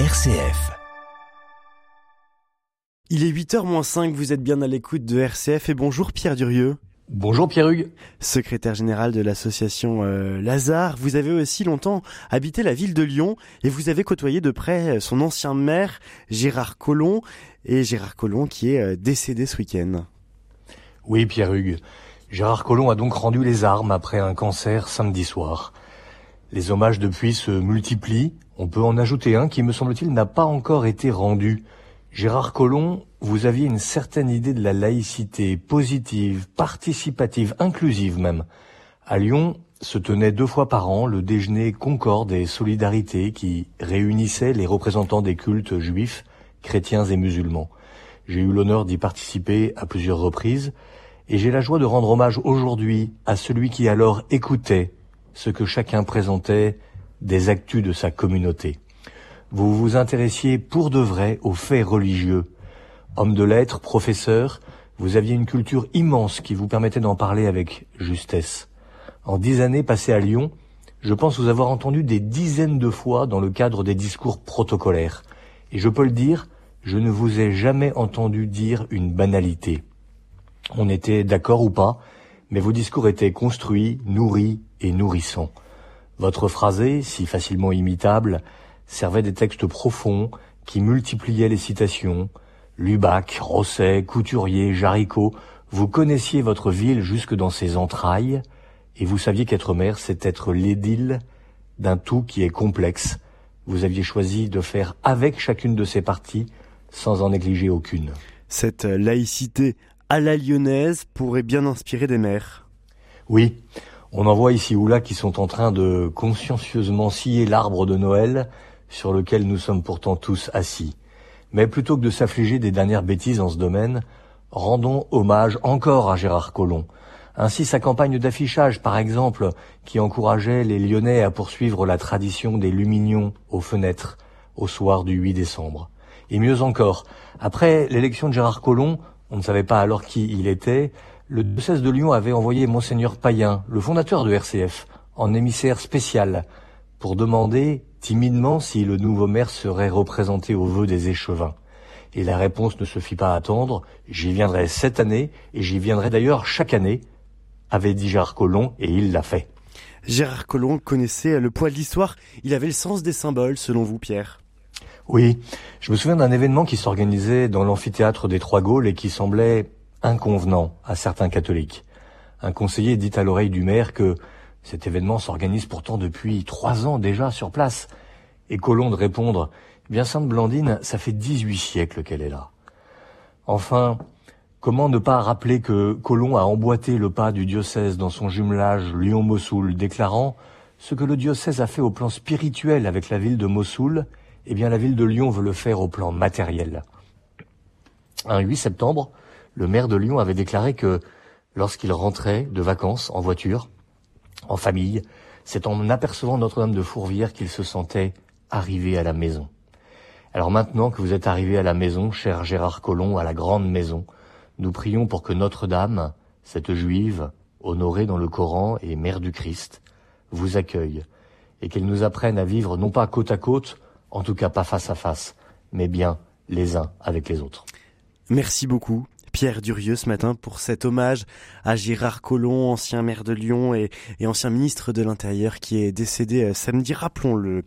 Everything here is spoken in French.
RCF. Il est 8h 5, vous êtes bien à l'écoute de RCF et bonjour Pierre Durieux. Bonjour Pierre Hugues. Secrétaire général de l'association euh, Lazare, vous avez aussi longtemps habité la ville de Lyon et vous avez côtoyé de près son ancien maire Gérard Collomb et Gérard Collomb qui est euh, décédé ce week-end. Oui Pierre Hugues. Gérard Collomb a donc rendu les armes après un cancer samedi soir. Les hommages depuis se multiplient. On peut en ajouter un qui, me semble-t-il, n'a pas encore été rendu. Gérard Collomb, vous aviez une certaine idée de la laïcité positive, participative, inclusive même. À Lyon se tenait deux fois par an le déjeuner Concorde et Solidarité qui réunissait les représentants des cultes juifs, chrétiens et musulmans. J'ai eu l'honneur d'y participer à plusieurs reprises et j'ai la joie de rendre hommage aujourd'hui à celui qui alors écoutait ce que chacun présentait des actus de sa communauté. Vous vous intéressiez pour de vrai aux faits religieux. Homme de lettres, professeur, vous aviez une culture immense qui vous permettait d'en parler avec justesse. En dix années passées à Lyon, je pense vous avoir entendu des dizaines de fois dans le cadre des discours protocolaires. Et je peux le dire, je ne vous ai jamais entendu dire une banalité. On était d'accord ou pas, mais vos discours étaient construits, nourris et nourrissants. Votre phrasé, si facilement imitable, servait des textes profonds qui multipliaient les citations. Lubac, Rosset, Couturier, Jaricot, vous connaissiez votre ville jusque dans ses entrailles, et vous saviez qu'être maire, c'est être l'édile d'un tout qui est complexe. Vous aviez choisi de faire avec chacune de ces parties, sans en négliger aucune. Cette laïcité à la lyonnaise pourrait bien inspirer des maires. Oui, on en voit ici ou là qui sont en train de consciencieusement scier l'arbre de Noël sur lequel nous sommes pourtant tous assis. Mais plutôt que de s'affliger des dernières bêtises en ce domaine, rendons hommage encore à Gérard Collomb. Ainsi sa campagne d'affichage, par exemple, qui encourageait les Lyonnais à poursuivre la tradition des lumignons aux fenêtres au soir du 8 décembre. Et mieux encore, après l'élection de Gérard Collomb, on ne savait pas alors qui il était, le diocèse de Lyon avait envoyé monseigneur Payen, le fondateur de RCF, en émissaire spécial, pour demander timidement si le nouveau maire serait représenté au vœu des échevins. Et la réponse ne se fit pas attendre, j'y viendrai cette année, et j'y viendrai d'ailleurs chaque année, avait dit Gérard Collomb, et il l'a fait. Gérard Collomb connaissait le poids de l'histoire, il avait le sens des symboles, selon vous, Pierre? Oui, je me souviens d'un événement qui s'organisait dans l'amphithéâtre des Trois Gaules et qui semblait inconvenant à certains catholiques. Un conseiller dit à l'oreille du maire que cet événement s'organise pourtant depuis trois ans déjà sur place. Et Colomb de répondre, bien Sainte Blandine, ça fait 18 siècles qu'elle est là. Enfin, comment ne pas rappeler que Colomb a emboîté le pas du diocèse dans son jumelage Lyon-Mossoul, déclarant ce que le diocèse a fait au plan spirituel avec la ville de Mossoul eh bien la ville de Lyon veut le faire au plan matériel. Un 8 septembre, le maire de Lyon avait déclaré que lorsqu'il rentrait de vacances en voiture, en famille, c'est en apercevant Notre-Dame de Fourvière qu'il se sentait arrivé à la maison. Alors maintenant que vous êtes arrivé à la maison, cher Gérard Collomb, à la grande maison, nous prions pour que Notre-Dame, cette juive, honorée dans le Coran et mère du Christ, vous accueille et qu'elle nous apprenne à vivre non pas côte à côte, en tout cas pas face à face, mais bien les uns avec les autres. Merci beaucoup. Pierre Durieux ce matin pour cet hommage à Gérard Collomb, ancien maire de Lyon et, et ancien ministre de l'Intérieur qui est décédé euh, samedi, rappelons-le.